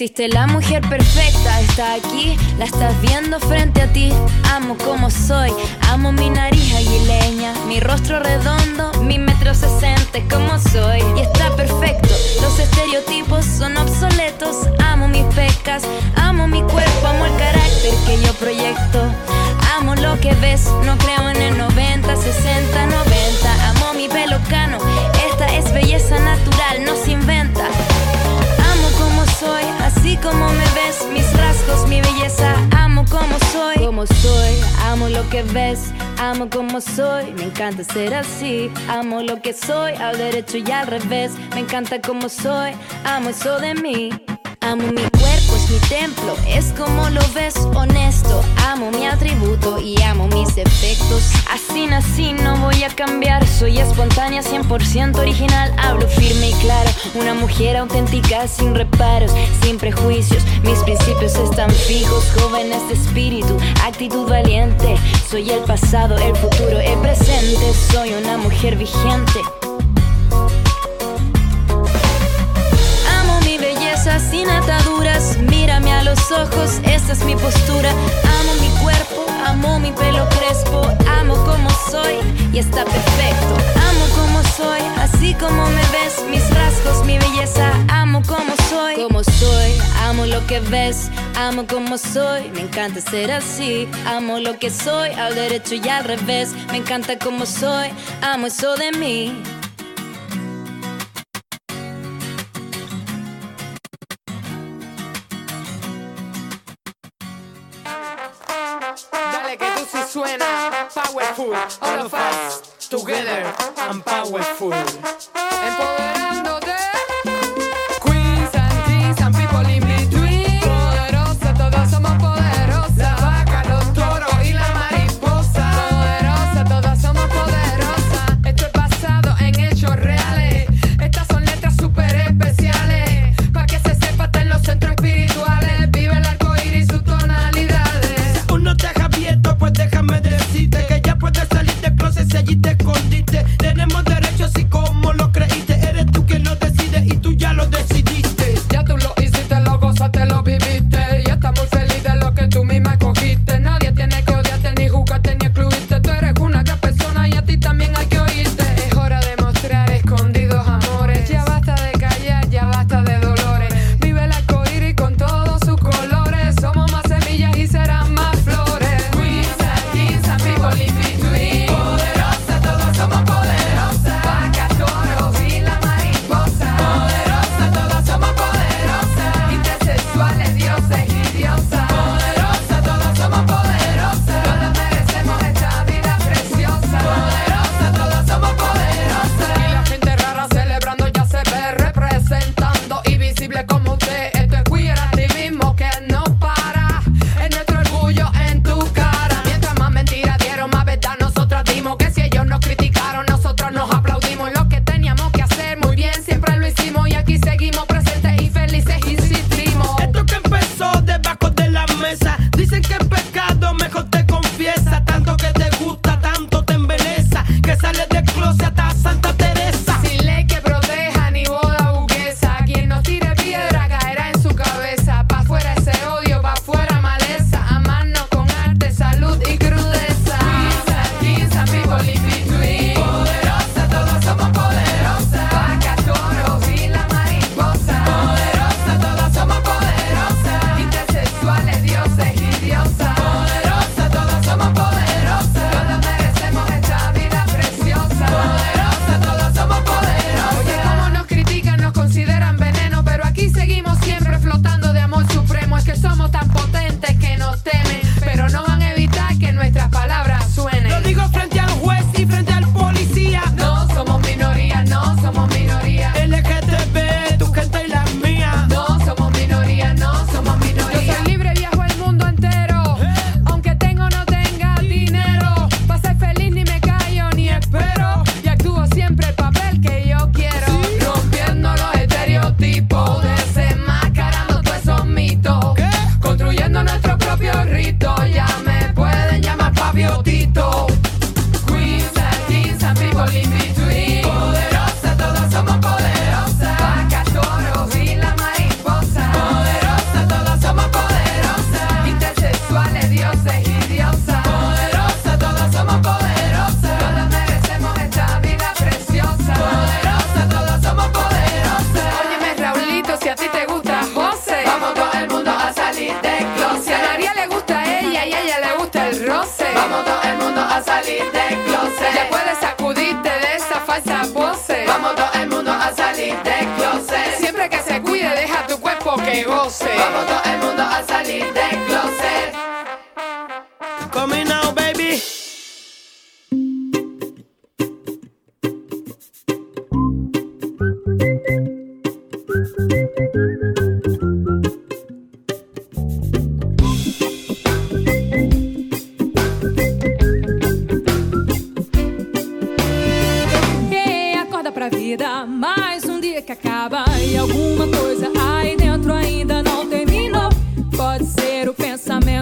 Existe la mujer perfecta, está aquí, la estás viendo frente a ti. Amo como soy, amo mi nariz aguileña, mi rostro redondo, mi metro sesenta como soy. Y está perfecto, los estereotipos son obsoletos. Amo mis pecas, amo mi cuerpo, amo el carácter que yo proyecto. Amo lo que ves, no creo en el 90, 60, 90. Amo mi pelo cano, esta es belleza natural, como me ves, mis rasgos, mi belleza, amo como soy, como soy, amo lo que ves, amo como soy, me encanta ser así, amo lo que soy, al derecho y al revés, me encanta como soy, amo eso de mí. Amo mi mi templo, es como lo ves, honesto. Amo mi atributo y amo mis efectos. Así nací, no voy a cambiar. Soy espontánea, 100% original. Hablo firme y claro, una mujer auténtica, sin reparos, sin prejuicios. Mis principios están fijos, jóvenes de espíritu, actitud valiente. Soy el pasado, el futuro, el presente. Soy una mujer vigente. sin ataduras. A los ojos, esta es mi postura. Amo mi cuerpo, amo mi pelo crespo. Amo como soy y está perfecto. Amo como soy, así como me ves. Mis rasgos, mi belleza. Amo como soy, como soy. Amo lo que ves, amo como soy. Me encanta ser así. Amo lo que soy, al derecho y al revés. Me encanta como soy. Amo eso de mí. All of us together and powerful.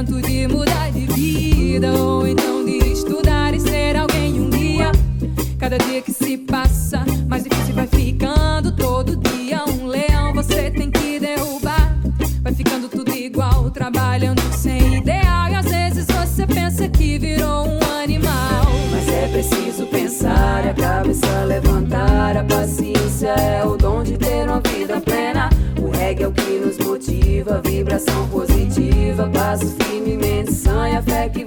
momento de mudar de vida ou então de estudar e ser alguém um dia. Cada dia que se passa, mais difícil vai ficando todo dia. Um leão você tem que derrubar. Vai ficando tudo igual, trabalhando sem ideal. E às vezes você pensa que virou um animal. Mas é preciso pensar, a cabeça levantar. A paciência é o dom de ter uma vida plena. O reggae é o que nos motiva, vibração positiva, passos firmes. Sai a fé que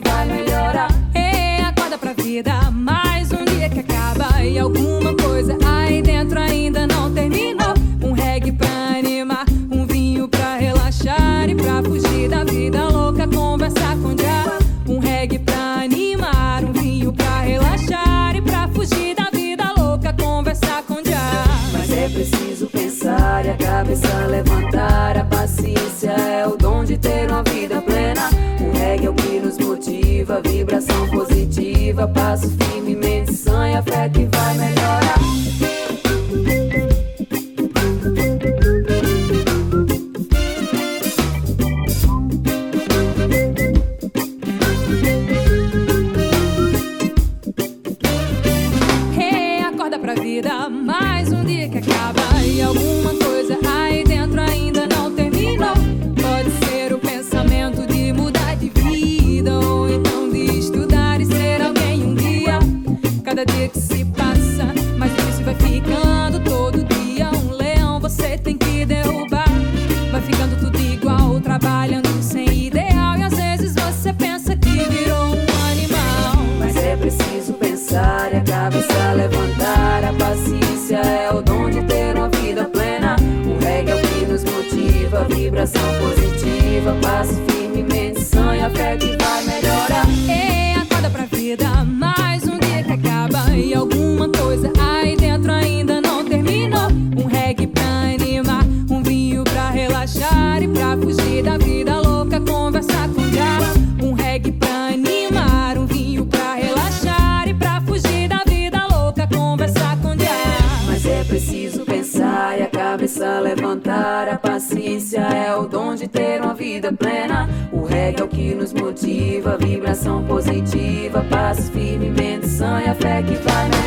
you find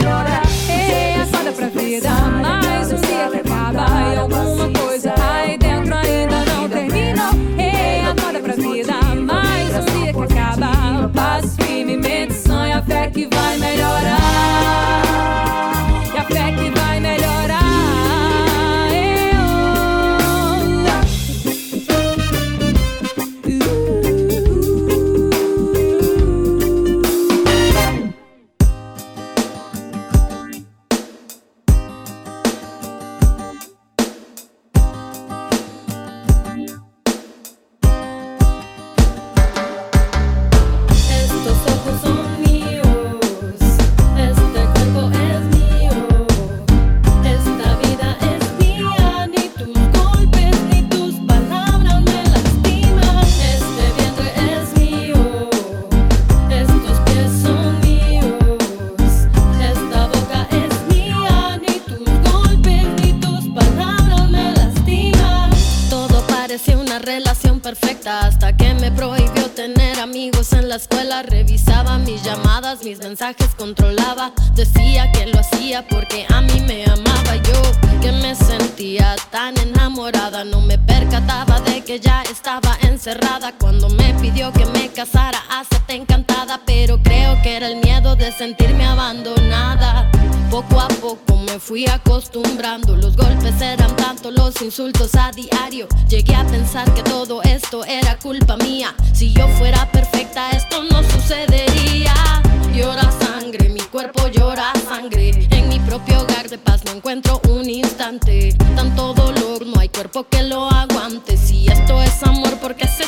mensajes controlaba. Decía que lo hacía porque a mí me amaba. Yo que me sentía tan enamorada, no me percataba de que ya estaba encerrada. Cuando me pidió que me casara, hasta encantada. Pero creo que era el miedo de sentirme abandonada. Poco a poco me fui acostumbrando, los golpes eran tanto, los insultos a diario. Llegué a pensar que todo esto era culpa mía. Si yo fuera perfecta, esto no sucedería llora sangre, mi cuerpo llora sangre. En mi propio hogar de paz no encuentro un instante. Tanto dolor, no hay cuerpo que lo aguante. Si esto es amor, porque se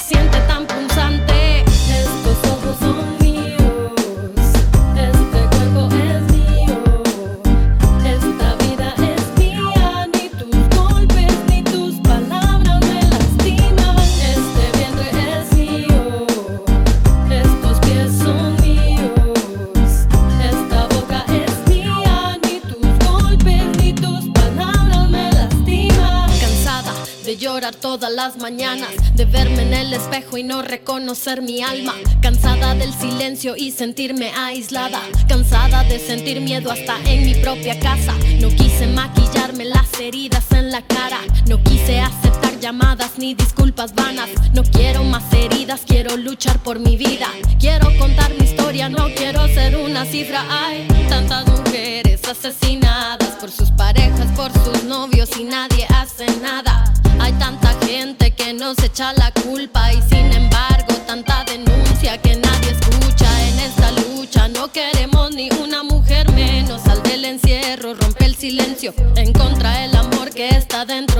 todas las mañanas de verme en el espejo y no reconocer mi alma. Cansada del silencio y sentirme aislada. Cansada de sentir miedo hasta en mi propia casa. No quise maquillarme las heridas en la cara. No quise hacer llamadas ni disculpas vanas, no quiero más heridas, quiero luchar por mi vida, quiero contar mi historia, no quiero ser una cifra. Hay tantas mujeres asesinadas por sus parejas, por sus novios y nadie hace nada. Hay tanta gente que nos echa la culpa y sin embargo tanta denuncia que nadie escucha en esta lucha. No queremos ni una mujer menos. Sal del encierro, rompe el silencio. En contra del amor que está dentro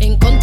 En contra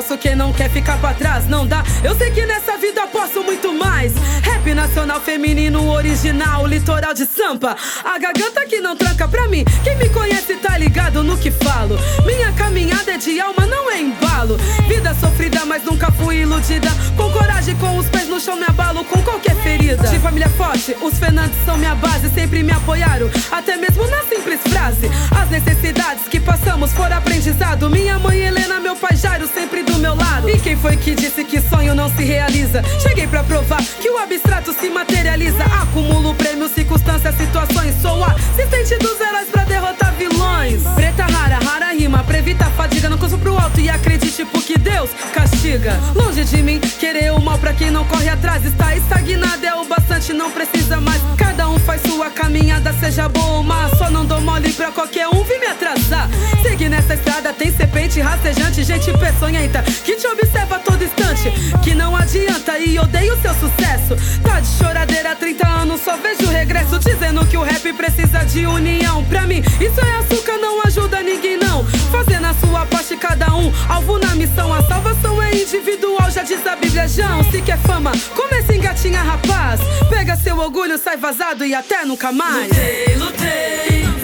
Esforço quem não quer ficar pra trás Não dá, eu sei que nessa vida posso muito mais. Rap nacional feminino original Litoral de Sampa. A garganta que não tranca pra mim. Quem me conhece tá ligado no que falo. Minha caminhada é de alma, não é embalo. Vida sofrida, mas nunca fui iludida. Com coragem, com os pés no chão me abalo Com qualquer ferida. De família forte, os Fernandes são minha base Sempre me apoiaram, até mesmo na simples frase. As necessidades que passamos foram aprendizado. Minha mãe Helena, meu pai Jairo sempre do meu lado. E quem foi que disse que sonho não se realiza? Cheguei pra provar que o abstrato se materializa. Acumulo prêmios, circunstâncias, situações. Sou assistente dos heróis pra derrotar vilões. Preta rara, rara rima, previta a fadiga. Não curso pro alto e acredite porque Deus castiga. Longe de mim, querer o mal pra quem não corre atrás. Está estagnado é o bastante, não precisa mais. Cada um faz sua caminhada, seja boa ou má. Só não dou mole pra qualquer um vir me atrasar. Seguir nessa estrada tem serpente rastejante. Gente peçonhenta que te observa a todo instante. Que não adianta e odeio seu sucesso. Tá de choradeira há 30 anos, só vejo regresso. Dizendo que o rap precisa de união Pra mim, isso é açúcar, não ajuda ninguém não. Fazendo a sua parte cada um Alvo na missão, a salvação é individual Já diz a Bíblia, João, se quer fama Comece a engatinhar, rapaz. Pega seu orgulho, sai vazado e até nunca mais. Lutei, lutei,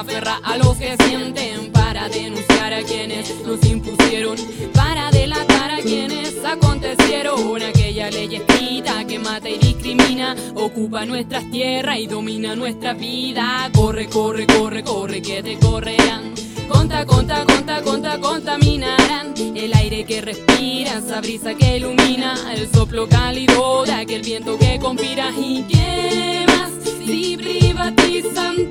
aferra a los que sienten para denunciar a quienes nos impusieron, para delatar a quienes acontecieron. Aquella ley escrita que mata y discrimina, ocupa nuestras tierras y domina nuestra vida. Corre, corre, corre, corre, que te correrán. Conta, conta, conta, conta, contaminarán el aire que respiras, esa brisa que ilumina, el soplo cálido de aquel viento que conspira y qué más si privatizan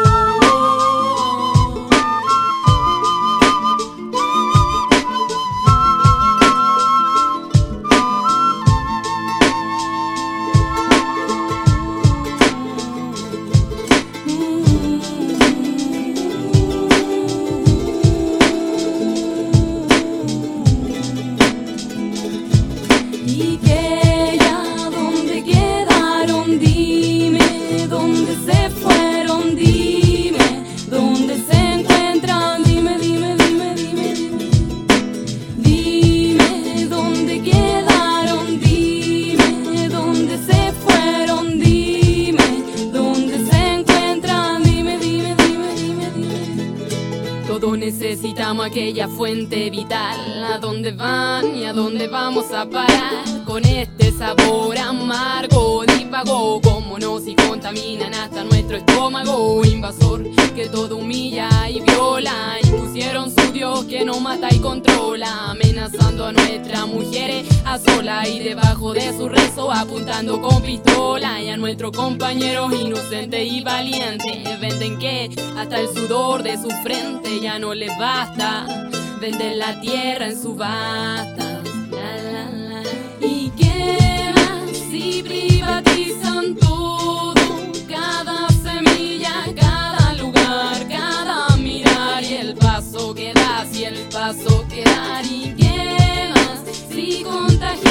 fuente vital, a dónde van y a dónde vamos a parar con este sabor amargo, divago, como nos y contaminan hasta nuestro estómago, invasor que todo humilla y viola, impusieron su Dios que no mata y controla, amenazando a nuestras mujeres a sola y debajo de su rezo apuntando con pistola. Y a nuestros compañeros inocentes y valientes venden que hasta el sudor de su frente ya no les basta, venden la tierra en la, la. ¿Y qué más si privatizan todo? Cada semilla, cada lugar, cada mirar y el paso que das y el paso que dar. ¿Y qué más si contagiaron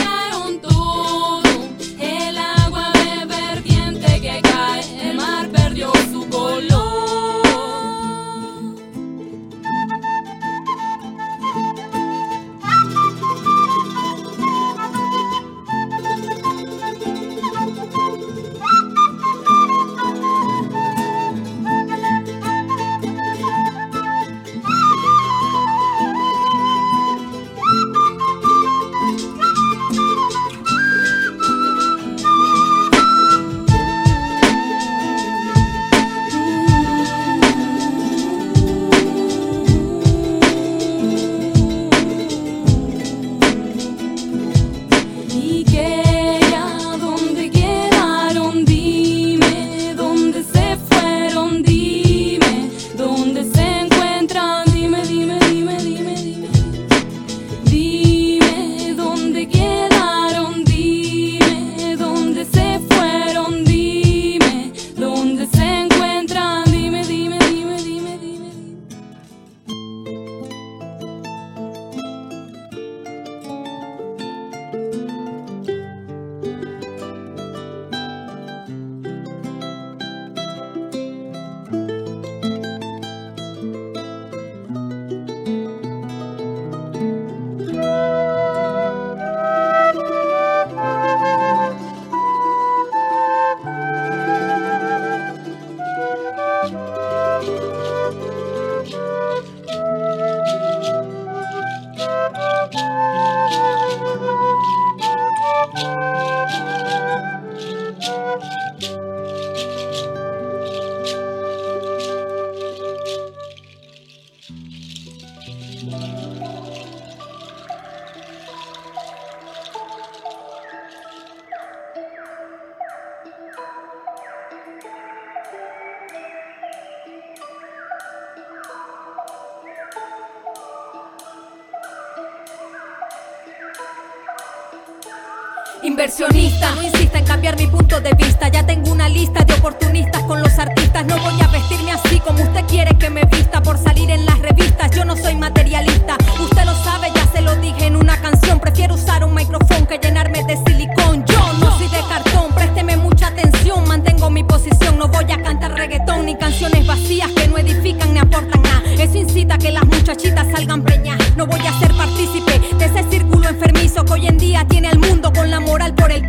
Ya tengo una lista de oportunistas con los artistas. No voy a vestirme así como usted quiere que me vista por salir en las revistas. Yo no soy materialista. Usted lo sabe, ya se lo dije en una canción. Prefiero usar un micrófono que llenarme de silicón. Yo no soy de cartón, présteme mucha atención. Mantengo mi posición. No voy a cantar reggaetón ni canciones vacías que no edifican ni aportan nada. Eso incita a que las muchachitas salgan preñas. No voy a ser partícipe de ese círculo enfermizo que hoy en día tiene al mundo con la moral por el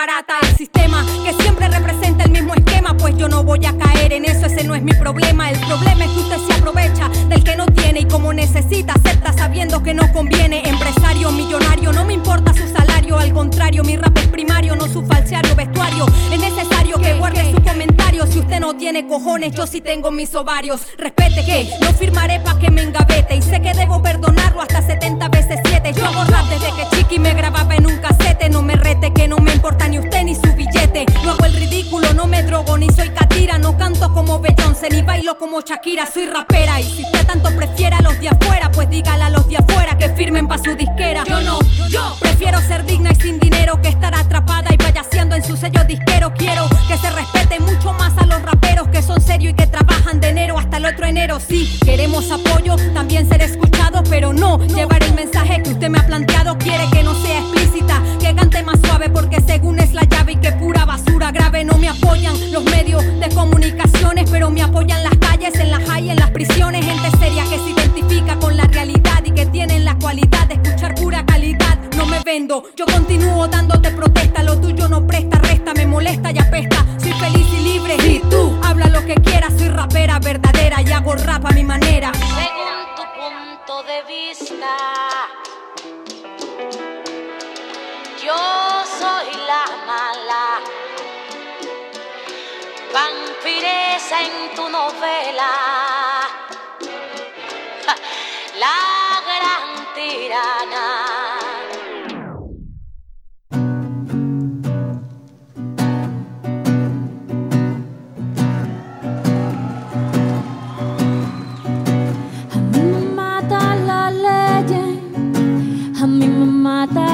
barata. El sistema que siempre representa el mismo esquema, pues yo no voy a caer en eso, ese no es mi problema. El problema es que usted se aprovecha del que no tiene y como necesita, acepta sabiendo que no conviene. Empresario, millonario, no me importa su salario, al contrario, mi rap es primario, no su falseario vestuario. Es necesario que guarde su comentario. Si usted no tiene cojones, yo sí tengo mis ovarios. Respete que no firmaré pa' que me engavete. Y sé que debo perdonarlo ni bailo como Shakira. Soy rapera y si usted tanto prefiere a los de afuera, pues dígale a los de afuera que firmen pa' su el otro enero. Sí, queremos apoyo, también ser escuchados, pero no llevar el mensaje que usted me ha planteado. Quiere que no sea explícita, que cante más suave porque según es la llave y que pura basura grave no me apoyan los medios de comunicaciones, pero me apoyan las calles, en las high, en las prisiones, gente seria que se identifica con la realidad y que tienen la cualidad de escuchar pura calidad. No me vendo, yo continúo dándote protesta, lo tuyo no presta, resta, me molesta y apesta. Soy feliz y libre y tú habla lo que quieras, soy rapera verdadera y mi manera. Según tu punto de vista, yo soy la mala. Vampiresa en tu novela, la gran tirana.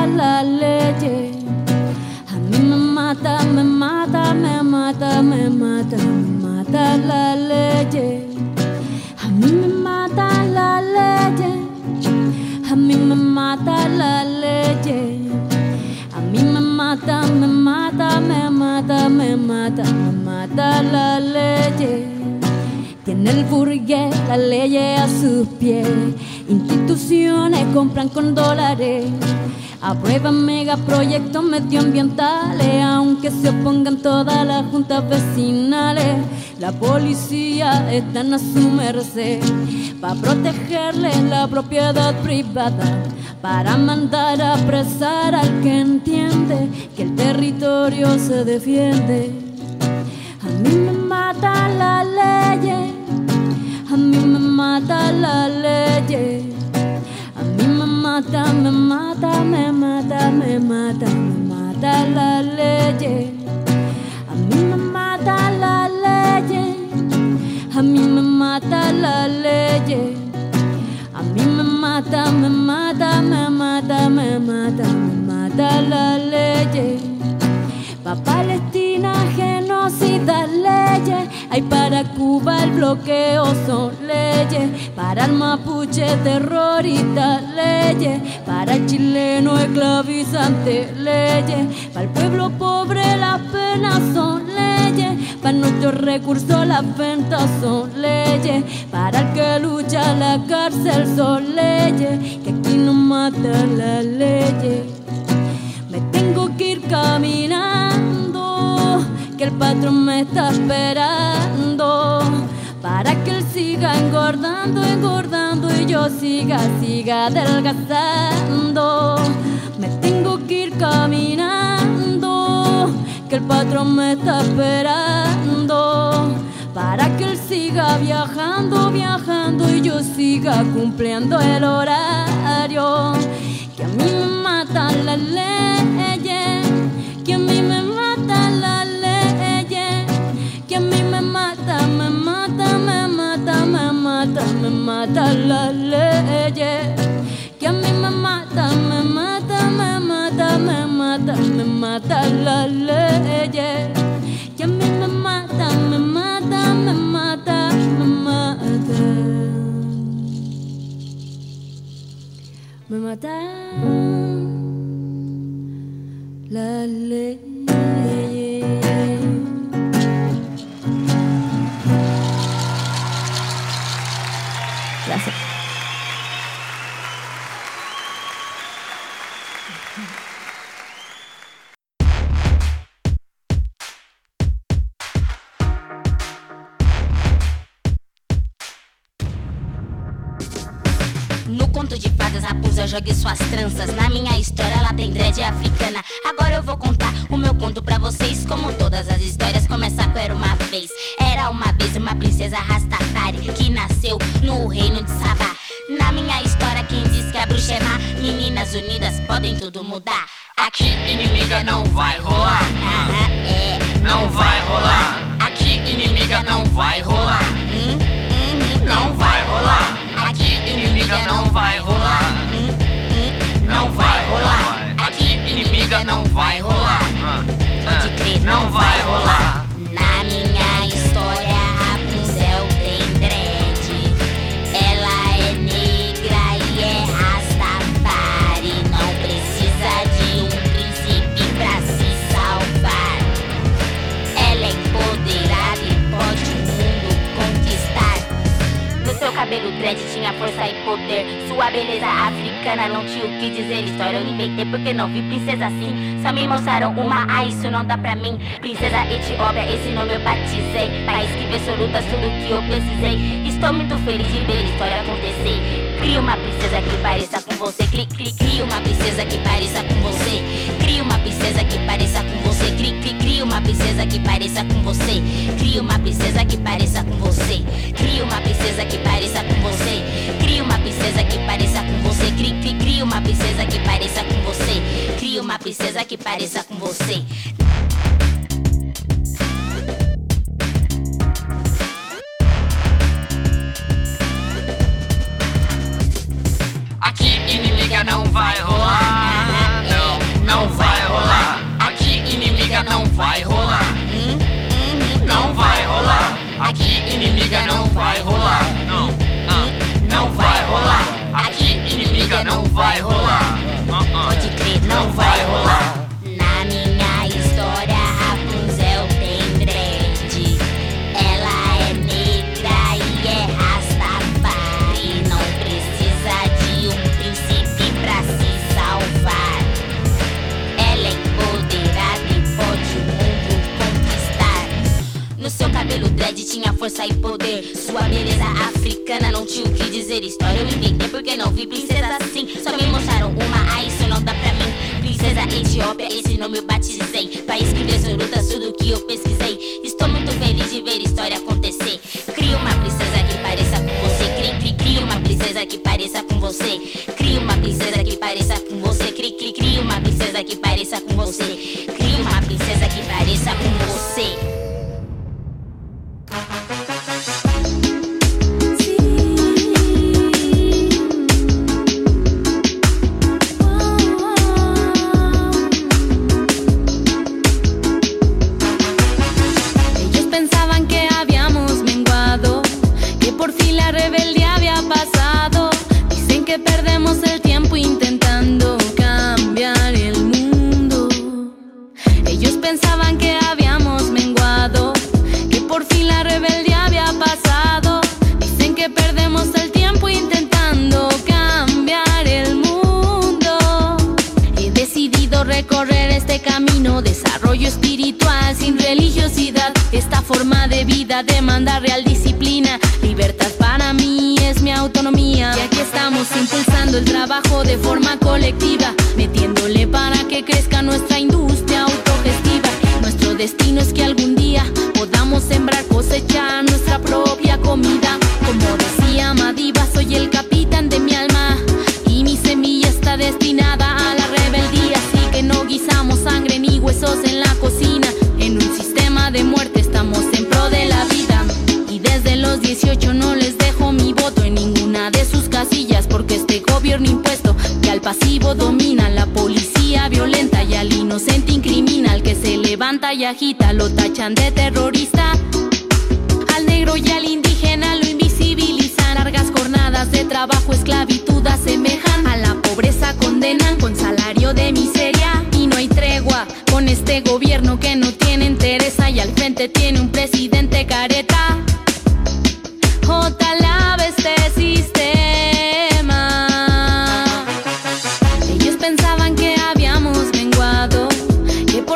La ley, a mí me mata, me mata, me mata, me mata, me mata la ley, a mí me mata la ley, a mí me mata la ley, a mí me mata, me mata, me mata, me mata, me mata la ley. Tiene el burgués la ley a sus pies. Instituciones compran con dólares. Aprueban megaproyectos medioambientales, aunque se opongan todas las juntas vecinales. La policía está a su merced para protegerle la propiedad privada, para mandar a apresar al que entiende que el territorio se defiende. A mí me mata la ley, a mí me mata la ley, a mí me mata, me mata, me mata, me mata, me mata la ley, a mí me mata la ley, a mí me mata la ley, a mí me mata, me mata, me mata, me mata, me mata la ley. Pa' Palestina genocida leyes, hay para Cuba el bloqueo son leyes, para el mapuche terrorista leyes, para el chileno esclavizante leyes, para el pueblo pobre las penas son leyes, para nuestros recursos las ventas son leyes, para el que lucha la cárcel son leyes, que aquí no mata la ley. Me tengo que ir caminando, que el patrón me está esperando. Para que él siga engordando, engordando y yo siga, siga adelgazando. Me tengo que ir caminando, que el patrón me está esperando. Para que él siga viajando, viajando y yo siga cumpliendo el horario. Que a mí me mata la ley, que a mí me matan las leyes, que a mí me mata, me mata, me mata, me mata, me mata las leyes, que a mí me mata, me mata, me mata, me mata. Me mata las leyes. Cabelo dread tinha força e poder. Sua beleza africana não tinha o que dizer. História eu inventei porque não vi princesa assim. Só me mostraram uma, ah, isso não dá pra mim. Princesa Etiópia, esse nome eu batizei. País que vê lutas, tudo que eu precisei. Estou muito feliz de ver a história acontecer. Cria uma princesa que pareça com você. Cri, cri, cria uma princesa que pareça com você. Cria uma princesa que pareça com você. Cri, cri, uma princesa que pareça com você. Cria uma princesa que pareça com você. Cria uma princesa que pareça com você. Cria uma princesa que pareça com você. Cri, cri, cria uma princesa que pareça com você. Cria uma princesa que pareça com você. Aqui inimiga não vai rolar. Não, não vai rolar. Aqui inimiga não vai rolar. Não vai rolar. Aqui inimiga não vai rolar. Inimiga não vai rolar. Força e poder. Sua beleza africana não tinha o que dizer. História eu inventei porque não vi princesa assim. Só me mostraram uma, ah, isso não dá pra mim. Princesa Etiópia, esse nome eu batizei. País que lutas, tudo que eu pesquisei. Estou muito feliz de ver história acontecer. Cria uma princesa que pareça com você. Cri, cri, cria uma princesa que pareça com você. Cria uma princesa que pareça com você. Cri, cri, cria uma princesa que pareça com você. Cria uma princesa que pareça com você. Sin religiosidad. Esta forma de vida demanda real disciplina. Libertad para mí es mi autonomía. Y aquí estamos impulsando el trabajo de forma colectiva, metiéndole para que crezca nuestra industria autogestiva. Nuestro destino es que algún día podamos sembrar, cosechar nuestra propia comida. Como decía Madiba, soy el capitán pasivo domina la policía violenta y al inocente incrimina al que se levanta y agita lo tachan de terrorista. Al negro y al indígena lo invisibilizan largas jornadas de trabajo esclavitud asemejan. A la pobreza condenan con salario de miseria. Y no hay tregua con este gobierno que no tiene interés y al frente tiene un presidente careta.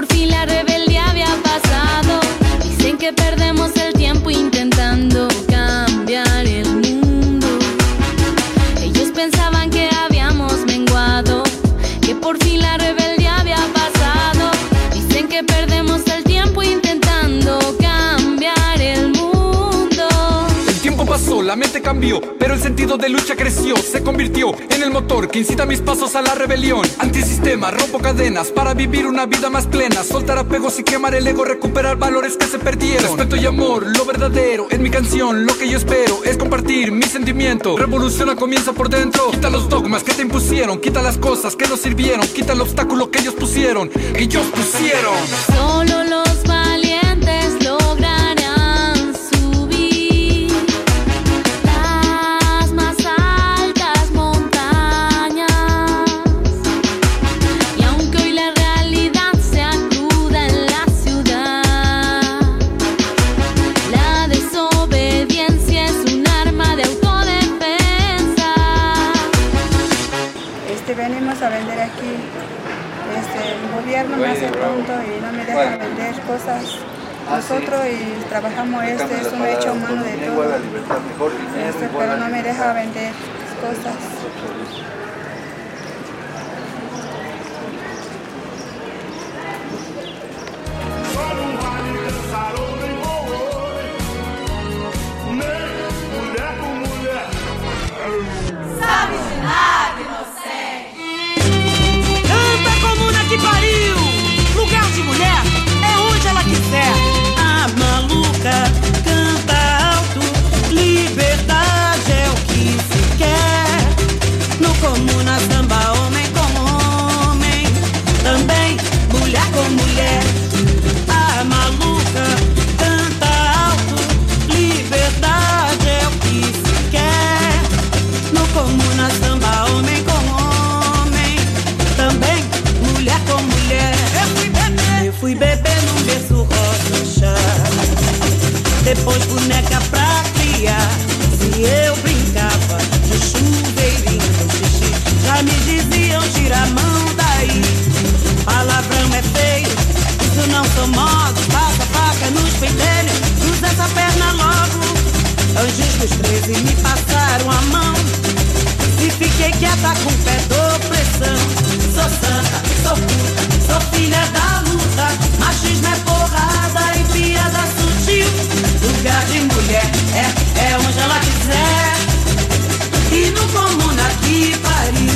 Por fin la rebeldía había pasado. Dicen que perdemos el tiempo intentando cambiar el mundo. Ellos pensaban que habíamos menguado, que por fin la rebeldía había pasado. Dicen que perdemos el tiempo intentando cambiar el mundo. El tiempo pasó, la mente cambió, pero el sentido de lucha creció, se convirtió en el motor que incita mis pasos a la rebelión. Antisistema, rompo cadenas para vivir una vida más plena, soltar apegos y quemar el ego, recuperar valores que se perdieron. Respeto y amor, lo verdadero, en mi canción, lo que yo espero es compartir mi sentimiento. Revoluciona comienza por dentro, quita los dogmas que te impusieron, quita las cosas que no sirvieron, quita el obstáculo que ellos pusieron, ellos pusieron. Solo los y no me deja vender cosas. Nosotros y trabajamos este, es un hecho humano de todo. Este, pero no me deja vender cosas. Depois boneca pra criar. Se eu brincava de chuveirinho no xixi, já me diziam tira a mão daí. Palavrão é feio, isso não são modos. Passa faca nos pentelhos, cruza essa perna logo. Anjos dos 13 me passaram a mão. E fiquei quieta com pé do pressão. Sou santa, sou puta, sou filha da luta. Machismo é porrada e piada sutil. Lugar de mulher é, é onde ela quiser. E no comuna que pariu.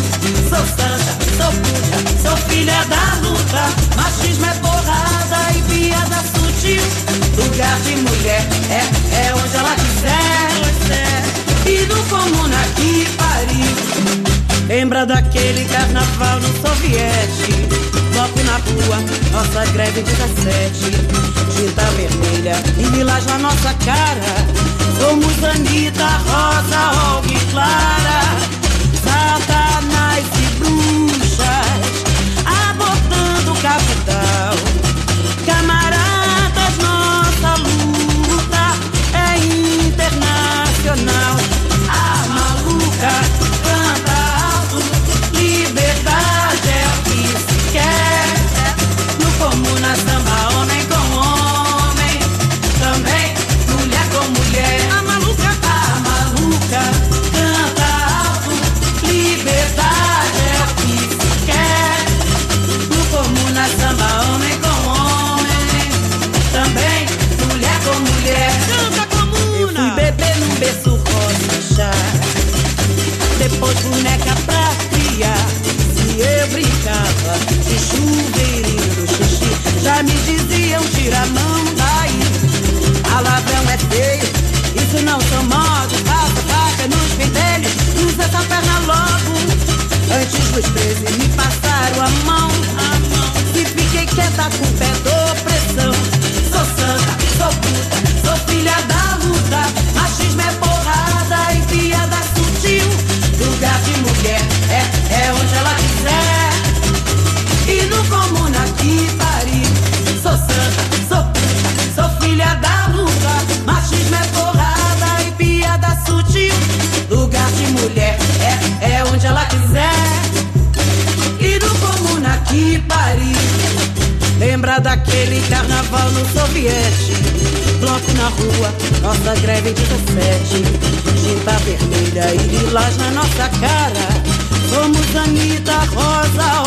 Sou santa, sou puta, sou filha da luta. Machismo é porrada e piada sutil. Lugar de mulher é, é onde ela quiser. E no comuna que pariu. Lembra daquele carnaval no soviete? Bloco na rua, nossa greve 17. Tinta vermelha e milagre na nossa cara. Somos Anitta, Rosa, Olga e Clara. Satanás e bruxas abortando o capital. Camaradas, nossa luta é internacional. muita rosa